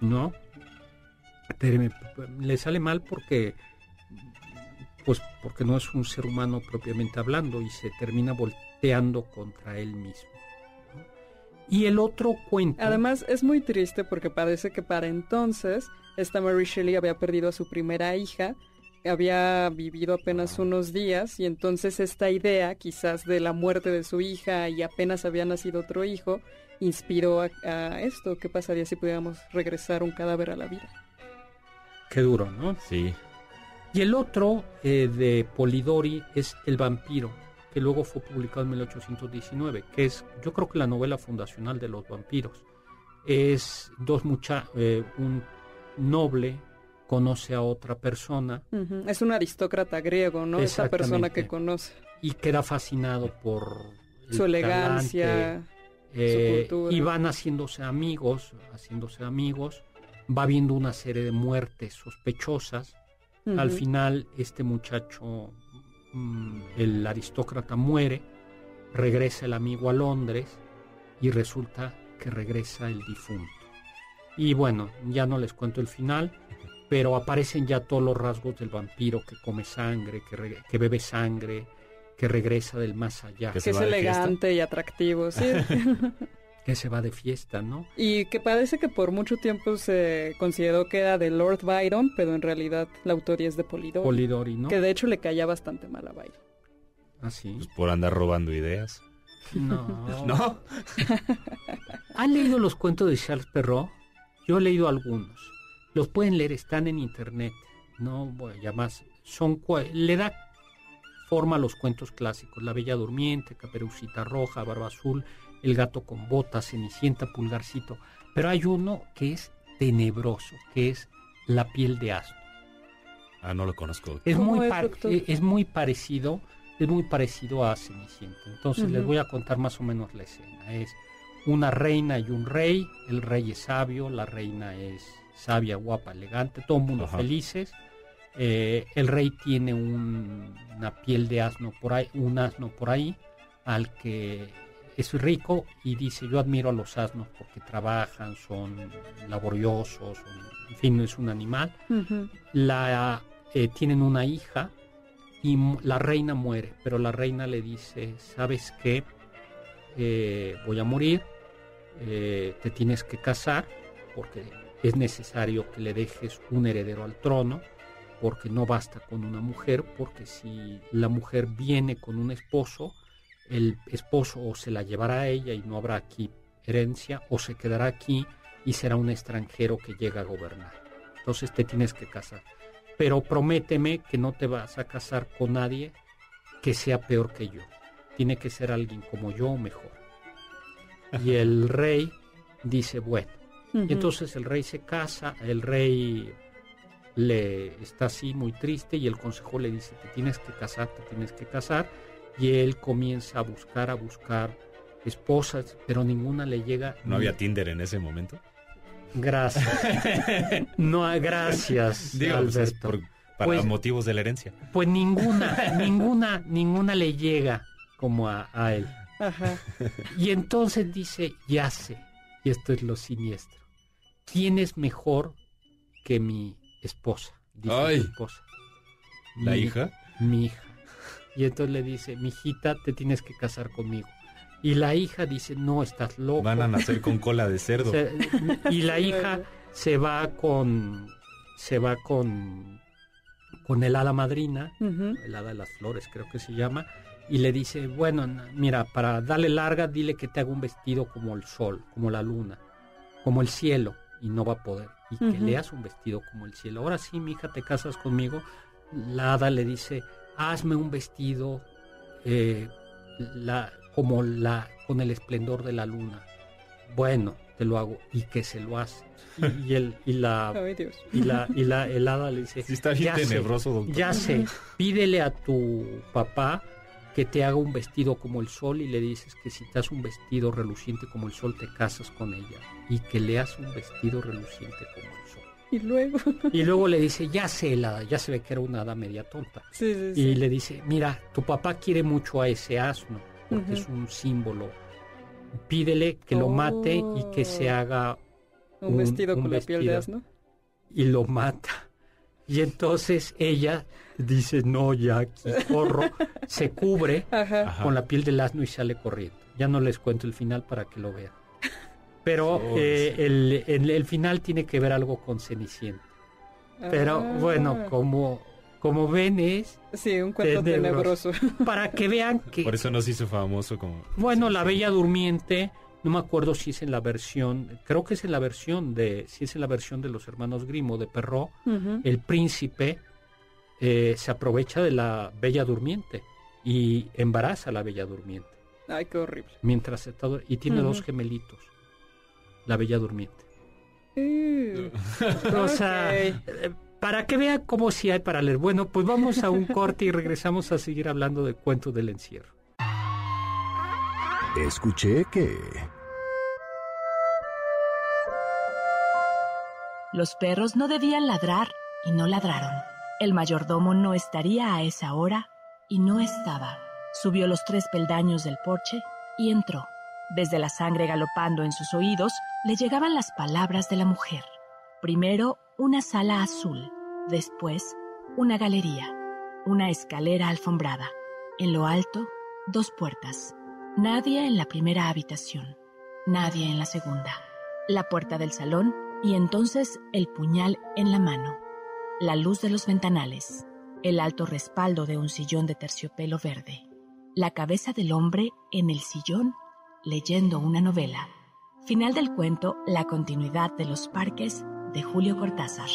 S2: ¿no? Le sale mal porque, pues, porque no es un ser humano propiamente hablando y se termina volteando contra él mismo. ¿no? Y el otro cuento.
S3: Además, es muy triste porque parece que para entonces esta Mary Shelley había perdido a su primera hija, había vivido apenas unos días y entonces esta idea quizás de la muerte de su hija y apenas había nacido otro hijo inspiró a, a esto. ¿Qué pasaría si pudiéramos regresar un cadáver a la vida?
S2: Qué duro, ¿no?
S4: Sí.
S2: Y el otro eh, de Polidori es El vampiro, que luego fue publicado en 1819, que es, yo creo que la novela fundacional de los vampiros. Es dos mucha eh, un noble conoce a otra persona.
S3: Es un aristócrata griego, ¿no? Esa persona que conoce
S2: y queda fascinado por
S3: su elegancia,
S2: talante, eh,
S3: cultura.
S2: y van haciéndose amigos, haciéndose amigos, va viendo una serie de muertes sospechosas al final, este muchacho, mm, el aristócrata, muere, regresa el amigo a Londres y resulta que regresa el difunto. Y bueno, ya no les cuento el final, pero aparecen ya todos los rasgos del vampiro que come sangre, que, re- que bebe sangre, que regresa del más allá,
S4: Que
S3: es elegante y atractivo, sí.
S2: que se va de fiesta, ¿no?
S3: y que parece que por mucho tiempo se consideró que era de Lord Byron, pero en realidad la autoría es de Polidori.
S2: Polidori, ¿no?
S3: Que de hecho le caía bastante mal a Byron.
S2: Así.
S4: Pues por andar robando ideas.
S2: No.
S4: ¿No?
S2: ¿Han leído los cuentos de Charles Perrault? Yo he leído algunos. Los pueden leer, están en internet. No voy a más. Son, le da forma a los cuentos clásicos. La Bella Durmiente, Caperucita Roja, Barba Azul, El Gato con Botas, Cenicienta, Pulgarcito. Pero hay uno que es tenebroso, que es La piel de asno.
S4: Ah, no lo conozco.
S2: Es
S3: ¿Cómo
S2: muy,
S3: es,
S2: par-
S3: doctor?
S2: eh, es muy parecido, es muy parecido a Cenicienta. Entonces les voy a contar más o menos la escena. Es una reina y un rey, el rey es sabio, la reina es sabia, guapa, elegante, todo el mundo
S4: Ajá.
S2: felices. Eh, el rey tiene un- una piel de asno por ahí, un asno por ahí, al que es rico y dice yo admiro a los asnos porque trabajan, son laboriosos, son- en fin, es un animal la eh, tienen una hija y la reina muere, pero la reina le dice, ¿sabes qué? Eh, voy a morir, eh, te tienes que casar porque es necesario que le dejes un heredero al trono, porque no basta con una mujer, porque si la mujer viene con un esposo, el esposo o se la llevará a ella y no habrá aquí herencia, o se quedará aquí y será un extranjero que llega a gobernar. Entonces te tienes que casar. Pero prométeme que no te vas a casar con nadie que sea peor que yo. Tiene que ser alguien como yo o mejor. Y el rey dice, bueno. Y entonces el rey se casa, el rey le está así muy triste y el consejo le dice, te tienes que casar, te tienes que casar. Y él comienza a buscar, a buscar esposas, pero ninguna le llega.
S4: ¿No
S2: ni-
S4: había Tinder en ese momento?
S2: Gracias. no, gracias,
S4: Digo, pues, es
S2: Alberto.
S4: por- para
S2: Pues-
S4: motivos de la herencia.
S2: Pues ninguna, ninguna, ninguna le llega como a, a él.
S3: Ajá.
S2: Y entonces dice, ya sé, y esto es lo siniestro. ¿Quién es mejor que mi esposa? Dice
S4: Ay.
S2: su esposa.
S4: ¿La
S2: Mi-
S4: hija?
S2: Mi hija. Y entonces le dice, mi hijita, te tienes que casar conmigo. Y la hija dice, no, estás loco.
S4: Van a nacer con cola de cerdo.
S2: Se- y la hija se va con se va con con el hada madrina, el hada de las flores creo que se llama, y le dice, bueno, mira, para darle larga, dile que te haga un vestido como el sol, como la luna, como el cielo, y no va a poder. Y que
S3: Ujú.
S2: le hagas un vestido como el cielo. Ahora sí, mi hija, te casas conmigo. La hada le dice, hazme un vestido eh, la, como la, con el esplendor de la luna. Bueno, te lo hago. Y que se lo hace. Y, y el, y la, y la, y la el hada le dice,
S4: Sí está bien
S2: "Ya sé,
S4: tenebroso, doctor.
S2: ya sé, pídele a tu papá que te haga un vestido como el sol y le dices que si te hace un vestido reluciente como el sol te casas con ella y que le hace un vestido reluciente como el sol.
S3: Y luego.
S2: Y luego le dice, ya sé, hada, ya se ve que era una hada media tonta.
S3: Sí, sí, sí.
S2: Y le dice, mira, tu papá quiere mucho a ese asno porque es un símbolo. Pídele que lo mate y que se
S3: Oh.
S2: haga
S3: un,
S2: un-
S3: vestido
S2: un
S3: con la piel de asno.
S2: y lo mata. Y entonces ella dice, no, ya aquí corro, se cubre
S3: Ajá.
S2: Con la piel del asno y sale corriendo. Ya no les cuento el final para que lo vean. Pero eh,
S4: sí.
S2: el, el- el final tiene que ver algo con Cenicienta. Pero
S3: Ah.
S2: bueno, como, como ven es
S3: Sí, un cuento
S2: tenebroso.
S3: tenebroso.
S2: para que vean que,
S4: Por eso no se hizo famoso como...
S2: bueno, la. Bella Durmiente, no me acuerdo si es en la versión, creo que es en la versión de, si es en la versión de los hermanos Grimo de Perrault,
S3: Ujú.
S2: el príncipe eh, se aprovecha de la Bella Durmiente y embaraza a la Bella Durmiente
S3: Ay, qué horrible.
S2: mientras está y tiene dos gemelitos, la Bella Durmiente.
S3: Uh,
S2: O sea, eh, para que vean cómo si hay para leer. Bueno, pues vamos a un corte y regresamos a seguir hablando de cuentos del encierro.
S5: Escuché que...
S1: Los perros no debían ladrar y no ladraron. El mayordomo no estaría a esa hora y no estaba. Subió los tres peldaños del porche y entró. Desde la sangre galopando en sus oídos le llegaban las palabras de la mujer. Primero una sala azul, después una galería, una escalera alfombrada. En lo alto, dos puertas. Nadie en la primera habitación, nadie en la segunda. La puerta del salón y entonces el puñal en la mano. La luz de los ventanales, el alto respaldo de un sillón de terciopelo verde. La cabeza del hombre en el sillón leyendo una novela. Final del cuento La continuidad de los parques de Julio Cortázar.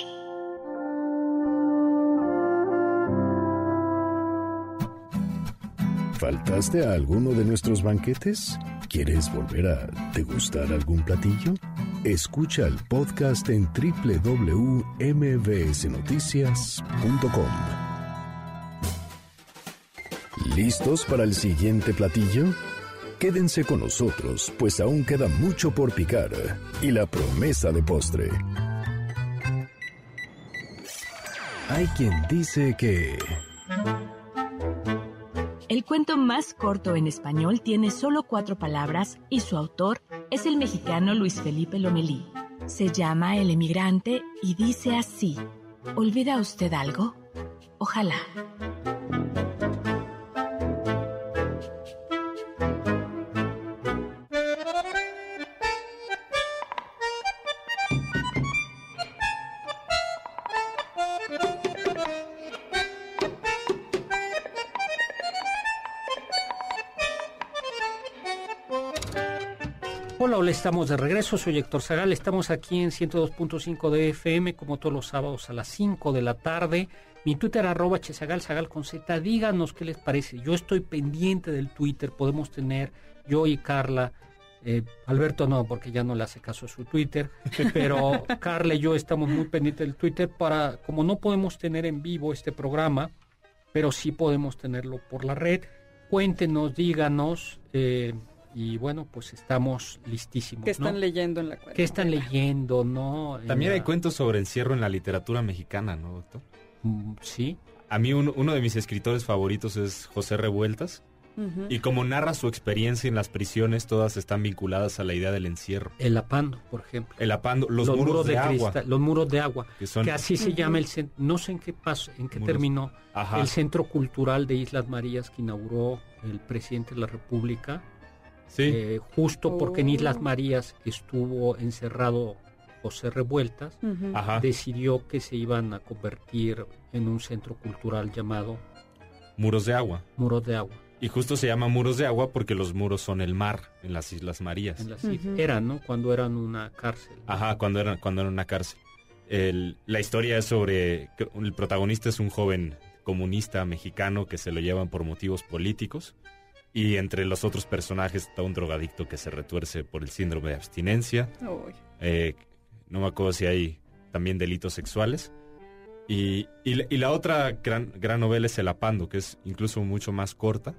S5: ¿Faltaste a alguno de nuestros banquetes? ¿Quieres volver a degustar algún platillo? Escucha el podcast en www.mbsnoticias.com. ¿Listos para el siguiente platillo? Quédense con nosotros, pues aún queda mucho por picar y la promesa de postre. Hay quien dice que...
S1: El cuento más corto en español tiene solo cuatro palabras y su autor es el mexicano Luis Felipe Lomelí. Se llama El emigrante y dice así. ¿Olvida usted algo? Ojalá.
S2: Hola, hola, estamos de regreso. Soy Héctor Zagal. Estamos aquí en 102.5 de FM, como todos los sábados a las 5 de la tarde. Mi Twitter, arroba chezagal, zagal con Z. Díganos qué les parece. Yo estoy pendiente del Twitter. Podemos tener, yo y Carla, eh, Alberto no, porque ya no le hace caso a su Twitter, pero Carla y yo estamos muy pendientes del Twitter para, como no podemos tener en vivo este programa, pero sí podemos tenerlo por la red. Cuéntenos, díganos, eh, y bueno, pues estamos listísimos.
S3: ¿Qué están
S2: ¿no?
S3: leyendo en la cuenta?
S2: ¿Qué están leyendo, no?
S4: También
S2: la-
S4: hay cuentos sobre encierro en la literatura mexicana, ¿no, doctor?
S2: Mm, Sí.
S4: A mí un- uno de mis escritores favoritos es José Revueltas. Y como narra su experiencia en las prisiones, todas están vinculadas a la idea del encierro.
S2: El Apando, por ejemplo.
S4: El apando, los, muros, de, agua,
S2: cristal, los muros de agua,
S4: que son...
S2: que así se llama el centro, no sé en qué paso, en qué
S4: Muros.
S2: terminó
S4: Ajá.
S2: el Centro Cultural de Islas Marías que inauguró el presidente de la República.
S4: Sí.
S2: Eh, justo porque en Islas
S3: Oh.
S2: Marías estuvo encerrado José Revueltas, decidió que se iban a convertir en un centro cultural llamado
S4: Muros de agua.
S2: Muros de Agua.
S4: Y justo se llama muros de agua porque los muros son el mar en las Islas Marías.
S2: En las islas. Eran, ¿no? Cuando eran una cárcel.
S4: Ajá, cuando era, cuando era una cárcel. El- la historia es sobre... que El protagonista es un joven comunista mexicano que se lo llevan por motivos políticos. Y entre los otros personajes está un drogadicto que se retuerce por el síndrome de abstinencia. Eh, no me acuerdo si hay también delitos sexuales. Y, y la- y la otra gran, gran novela es El Apando, que es incluso mucho más corta,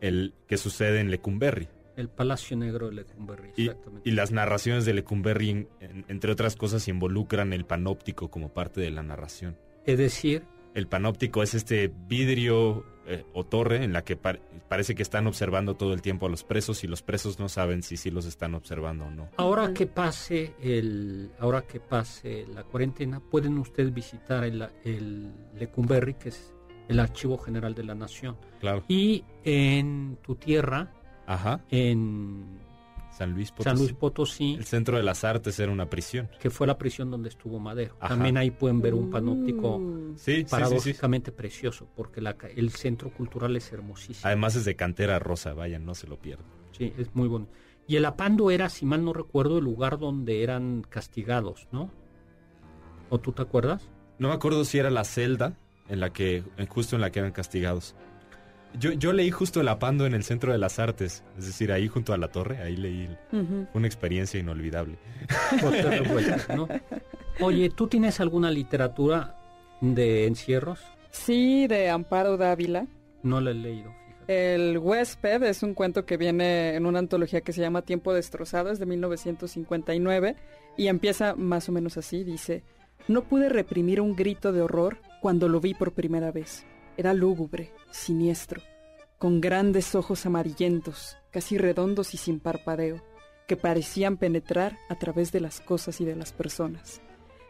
S4: el que sucede en Lecumberri.
S2: El Palacio Negro de Lecumberri,
S4: Y,
S2: exactamente.
S4: y las narraciones de Lecumberri, en- en- entre otras cosas, involucran el panóptico como parte de la narración.
S2: Es decir,
S4: El panóptico es este vidrio eh, o torre en la que par- parece que están observando todo el tiempo a los presos y los presos no saben si sí los están observando o no.
S2: ahora que pase el, ahora que pase la cuarentena, pueden ustedes visitar el, el Lecumberri, que es el Archivo General de la Nación.
S4: Claro.
S2: Y en tu tierra,
S4: Ajá.
S2: en
S4: San Luis Potosí.
S2: San Luis Potosí,
S4: El centro de las artes era una prisión.
S2: que fue la prisión donde estuvo Madero.
S4: Ajá.
S2: También ahí pueden ver un panóptico
S3: Uh.
S4: Sí, sí, sí, sí.
S2: paradójicamente precioso, porque la el centro cultural es hermosísimo.
S4: Además es de cantera rosa, vayan, no se lo pierdan.
S2: Sí, es muy bonito. Y el Apando era, si mal no recuerdo, el lugar donde eran castigados, ¿no? ¿O tú te acuerdas?
S4: No me acuerdo si era la celda en la que, en- justo en la que eran castigados. Yo, yo leí justo el apando en el centro de las artes, es decir, ahí junto a la torre, ahí leí una experiencia inolvidable.
S2: Oye, ¿tú tienes alguna literatura de encierros?
S3: Sí, de Amparo Dávila.
S2: No la he leído, fíjate.
S3: El huésped es un cuento que viene en una antología que se llama Tiempo destrozado, es de 1959 y empieza más o menos así, dice, no pude reprimir un grito de horror cuando lo vi por primera vez. Era lúgubre, siniestro, con grandes ojos amarillentos, casi redondos y sin parpadeo, que parecían penetrar a través de las cosas y de las personas.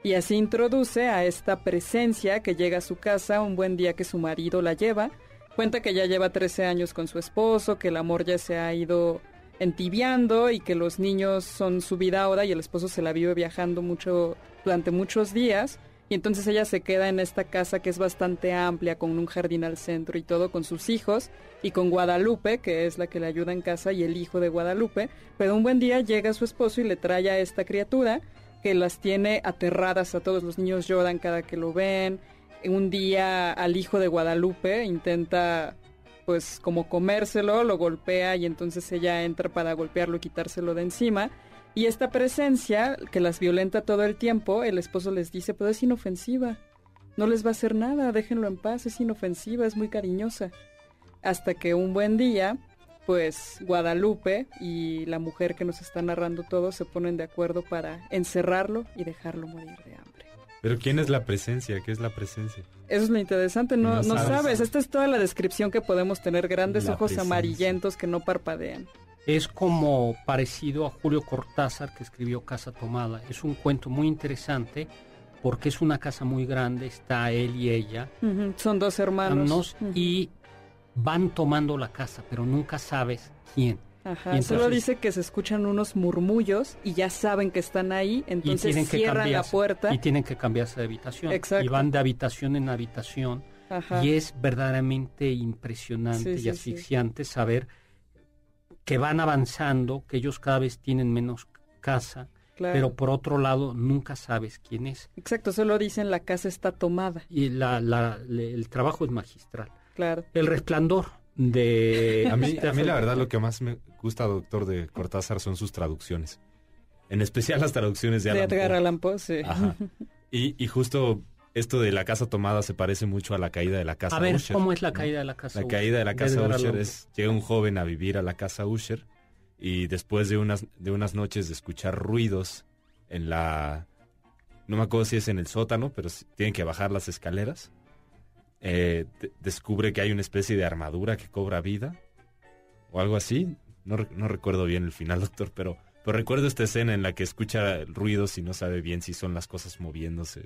S3: Y así introduce a esta presencia que llega a su casa un buen día que su marido la lleva. Cuenta que ya lleva 13 años con su esposo, que el amor ya se ha ido entibiando y que los niños son su vida ahora y el esposo se la vive viajando mucho durante muchos días. Y entonces ella se queda en esta casa que es bastante amplia, con un jardín al centro y todo, con sus hijos y con Guadalupe, que es la que le ayuda en casa, y el hijo de Guadalupe. Pero un buen día llega su esposo y le trae a esta criatura que las tiene aterradas a todos. Los niños lloran cada que lo ven. Un día al hijo de Guadalupe intenta pues como comérselo, lo golpea y entonces ella entra para golpearlo y quitárselo de encima. Y esta presencia que las violenta todo el tiempo, el esposo les dice, pero es inofensiva. No les va a hacer nada, déjenlo en paz, es inofensiva, es muy cariñosa. Hasta que un buen día, pues Guadalupe y la mujer que nos está narrando todo se ponen de acuerdo para encerrarlo y dejarlo morir de hambre.
S4: Pero ¿quién es la presencia? ¿Qué es la presencia?
S3: Eso es lo interesante, no,
S4: No
S3: no
S4: sabes.
S3: sabes. Esta es toda la descripción que podemos tener, grandes
S4: La
S3: ojos
S4: presencia.
S3: amarillentos que no parpadean.
S2: Es como parecido a Julio Cortázar que escribió Casa Tomada. Es un cuento muy interesante porque es una casa muy grande, está él y ella,
S3: Son dos hermanos.
S2: y van tomando la casa, pero nunca sabes quién.
S3: Ajá,
S2: y
S3: solo
S2: entonces-
S3: dice que se escuchan unos murmullos y ya saben que están ahí,
S2: y
S3: entonces
S2: que
S3: cierran la puerta.
S2: y tienen que cambiarse de habitación.
S3: Exacto.
S2: Y van de habitación en habitación
S3: Ajá.
S2: y es verdaderamente impresionante
S3: Sí,
S2: y
S3: sí,
S2: asfixiante saber que van avanzando, que ellos cada vez tienen menos casa,
S3: claro.
S2: pero por otro lado nunca sabes quién es.
S3: Exacto, solo dicen la casa está tomada.
S2: Y la, la- le- el trabajo es magistral.
S3: Claro.
S2: El resplandor de...
S4: A mí, a mí la verdad lo que más me gusta, doctor, de Cortázar son sus traducciones. En especial las traducciones de
S3: De
S4: Alan
S3: Edgar
S4: Poe.
S3: Allan Poe, sí.
S4: Ajá. Y, y justo esto de la casa tomada se parece mucho a la caída de la casa
S2: A ver,
S4: Usher,
S2: ¿cómo es la
S4: ¿no?
S2: caída de la casa
S4: La
S2: Usher?
S4: caída de la casa Usher es, llega un joven a vivir a la casa Usher y después de unas, de unas noches de escuchar ruidos en la... No me acuerdo si es en el sótano, pero tienen que bajar las escaleras. eh, de- descubre que hay una especie de armadura que cobra vida o algo así. No, no recuerdo bien el final, doctor, pero, pero recuerdo esta escena en la que escucha ruidos y no sabe bien si son las cosas moviéndose.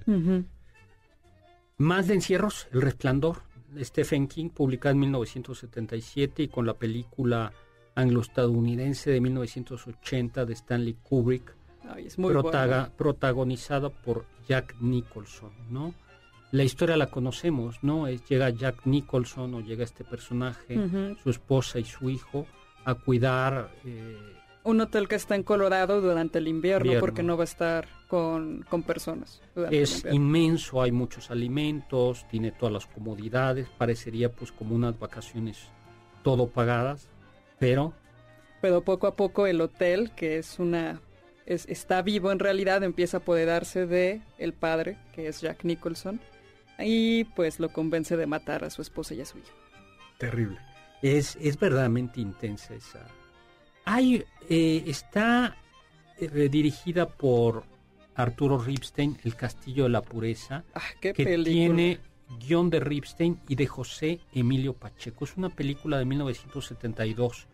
S2: Más de encierros, El Resplandor, de Stephen King, publicada en 1977 y con la película anglo-estadounidense de 1980 de Stanley Kubrick,
S3: Ay, es muy
S2: protaga-
S3: bueno.
S2: protagonizada por Jack Nicholson, ¿no? La historia la conocemos, ¿no? Es, llega Jack Nicholson o llega este personaje, su esposa y su hijo, a cuidar eh,
S3: Un hotel que está en Colorado durante el invierno,
S2: Invierno.
S3: porque no va a estar con, con personas.
S2: Es inmenso, hay muchos alimentos, tiene todas las comodidades, parecería pues como unas vacaciones todo pagadas, pero
S3: Pero poco a poco el hotel, que es una es- está vivo en realidad, empieza a apoderarse de el padre, que es Jack Nicholson, y pues lo convence de matar a su esposa y a su hijo.
S2: terrible. Es, es verdaderamente intensa esa. Hay, eh, está eh, dirigida por Arturo Ripstein, El Castillo de la Pureza,
S3: Ah, qué
S2: que
S3: película.
S2: tiene guion de Ripstein y de José Emilio Pacheco. Es una película de 1972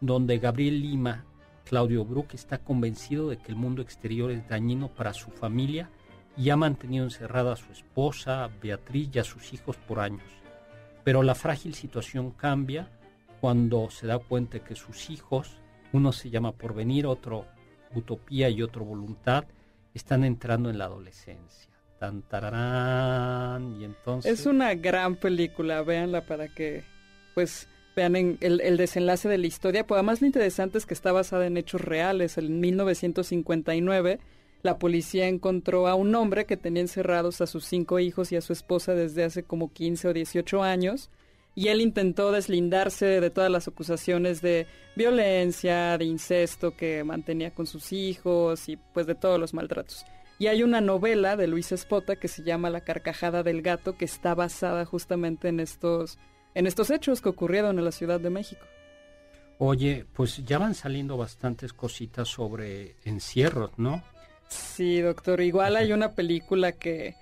S2: donde Gabriel Lima, Claudio Brook, está convencido de que el mundo exterior es dañino para su familia y ha mantenido encerrada a su esposa, Beatriz y a sus hijos por años. Pero la frágil situación cambia cuando se da cuenta que sus hijos, uno se llama Porvenir, otro Utopía y otro Voluntad, están entrando en la adolescencia. Tan y entonces...
S3: Es una gran película, véanla para que pues vean en el, el desenlace de la historia. Pues además lo interesante es que está basada en hechos reales. En 1959 la policía encontró a un hombre que tenía encerrados a sus cinco hijos y a su esposa desde hace como 15 o 18 años. Y él intentó deslindarse de todas las acusaciones de violencia, de incesto que mantenía con sus hijos y pues de todos los maltratos. Y hay una novela de Luis Espota que se llama La carcajada del gato que está basada justamente en estos en estos hechos que ocurrieron en la Ciudad de México.
S2: Oye, pues ya van saliendo bastantes cositas sobre encierros, ¿no?
S3: Sí, doctor, igual hay una película que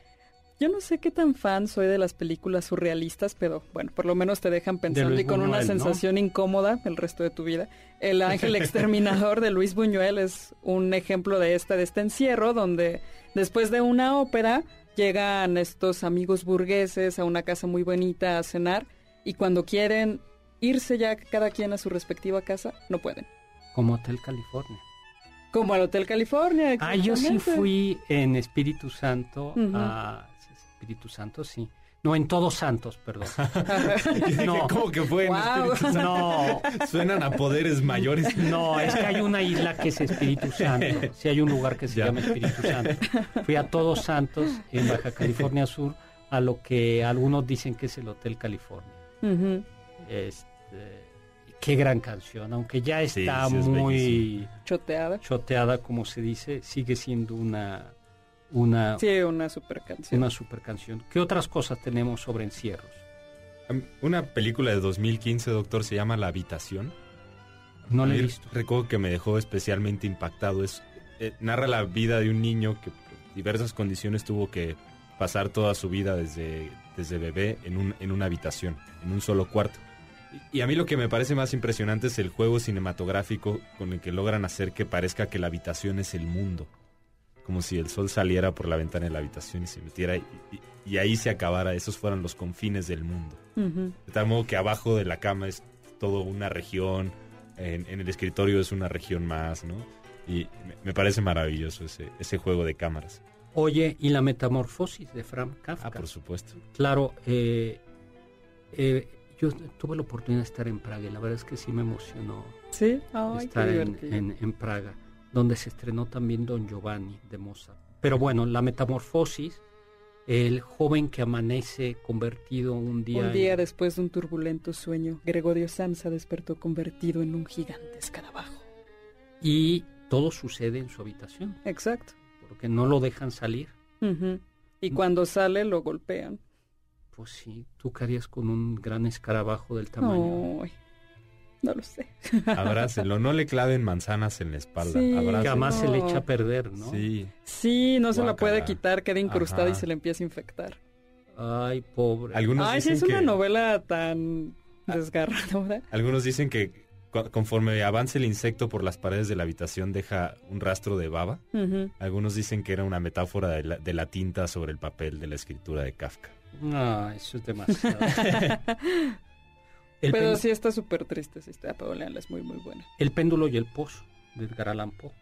S3: yo no sé qué tan fan soy de las películas surrealistas, pero bueno, por lo menos te dejan pensando y con una sensación incómoda el resto de tu vida. El ángel exterminador de Luis Buñuel es un ejemplo de este, de este encierro, donde después de una ópera llegan estos amigos burgueses a una casa muy bonita a cenar y cuando quieren irse ya cada quien a su respectiva casa, no pueden.
S2: Como Hotel California.
S3: Como al Hotel California.
S2: Ah, yo sí fui en Espíritu Santo a... Espíritu Santo, sí. No, en Todos Santos, perdón.
S4: No. ¿Cómo que fue en. Espíritu Santo?
S2: No,
S4: Suenan a poderes mayores.
S2: no, es que hay una isla que es Espíritu Santo. Sí hay un lugar que se
S4: Ya.
S2: llama Espíritu Santo. Fui a Todos Santos, en Baja California Sur, a lo que algunos dicen que es el Hotel California. Este, qué gran canción, aunque ya está
S4: sí, es
S2: muy.
S3: Choteada.
S2: choteada, como se dice, sigue siendo una, una,
S3: Sí, una super canción.
S2: una super canción. ¿Qué otras cosas tenemos sobre encierros?
S4: Una película de 2015, doctor, se llama La Habitación.
S2: No la he visto.
S4: Recuerdo que me dejó especialmente impactado. Es, eh, narra la vida de un niño que por diversas condiciones tuvo que pasar toda su vida desde, desde bebé en, un, en una habitación, en un solo cuarto. Y a mí lo que me parece más impresionante es el juego cinematográfico con el que logran hacer que parezca que la habitación es el mundo. Como si el sol saliera por la ventana de la habitación y se metiera y, y- y ahí se acabara. Esos fueran los confines del mundo. De tal modo que abajo de la cama es todo una región, en, en el escritorio es una región más, ¿no? Y me, me parece maravilloso ese, ese juego de cámaras.
S2: Oye, y la metamorfosis de Frank Kafka.
S4: Ah, por supuesto.
S2: Claro, eh, eh, yo tuve la oportunidad de estar en Praga y la verdad es que sí me emocionó
S3: Sí,
S2: estar en,
S3: divertido.
S2: en- en Praga, donde se estrenó también Don Giovanni de Mozart. Pero bueno, la metamorfosis, el joven que amanece convertido un día,
S3: Un día
S2: en-
S3: después de un turbulento sueño, Gregorio Samsa despertó convertido en un gigante escarabajo.
S2: y todo sucede en su habitación,
S3: Exacto.
S2: porque no lo dejan salir.
S3: Y cuando sale lo golpean.
S2: Pues sí, tú qué harías con un gran escarabajo del tamaño.
S3: Ay, no lo sé.
S4: Abrácenlo, no le claven manzanas en la espalda.
S3: Sí.
S2: que además se le
S3: No.
S2: echa a perder, ¿no?
S4: Sí,
S3: Sí, no se la puede quitar, queda incrustada y se le empieza a infectar.
S2: Ay, pobre.
S4: algunos
S3: Ay, sí,
S4: dicen
S3: es una novela tan desgarradora.
S4: algunos dicen que conforme avance el insecto por las paredes de la habitación deja un rastro de baba. Algunos dicen que era una metáfora de la, de la tinta sobre el papel de la escritura de Kafka.
S2: No, eso es demasiado. El
S3: Pero sí está súper triste esa historia, pero léanla, es muy, muy buena.
S2: El péndulo y el pozo de Edgar Allan Poe.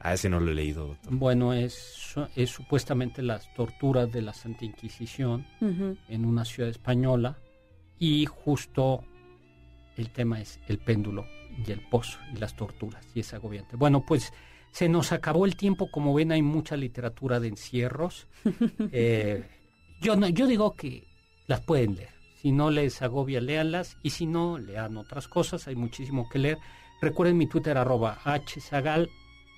S4: A ese no lo he leído, doctor.
S2: Bueno, es, es supuestamente las torturas de la Santa Inquisición en una ciudad española y justo el tema es el péndulo y el pozo y las torturas y es agobiante. Bueno, pues se nos acabó el tiempo, como ven hay mucha literatura de encierros. Eh, yo, no, yo digo que las pueden leer. Si no les agobia, léanlas y si no, lean otras cosas, hay muchísimo que leer. Recuerden mi Twitter arroba hzagal,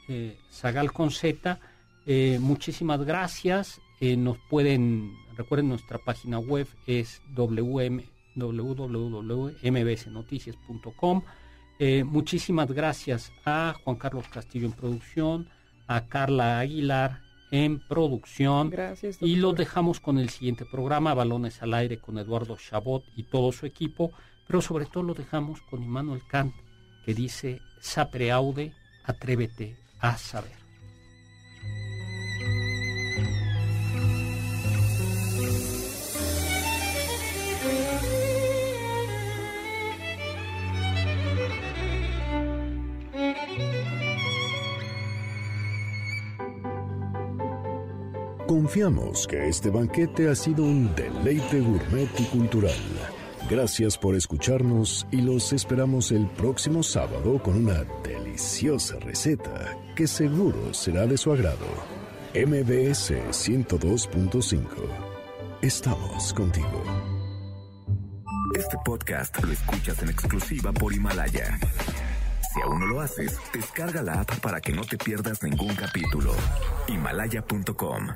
S2: eh, zagal con z. Eh, muchísimas gracias. Eh, nos pueden, recuerden nuestra página web es wm, www.mbsnoticias.com. Eh, muchísimas gracias a Juan Carlos Castillo en producción, a Carla Aguilar en producción.
S3: Gracias.
S2: Y los dejamos con el siguiente programa, Balones al Aire, con Eduardo Chabot y todo su equipo, pero sobre todo lo dejamos con Immanuel Kant, que dice, sapere aude, atrévete a saber.
S5: Confiamos que este banquete ha sido un deleite gourmet y cultural. Gracias por escucharnos y los esperamos el próximo sábado con una deliciosa receta que seguro será de su agrado. MBS 102.5. Estamos contigo.
S6: Este podcast lo escuchas en exclusiva por Himalaya. Si aún no lo haces, descarga la app para que no te pierdas ningún capítulo. Himalaya.com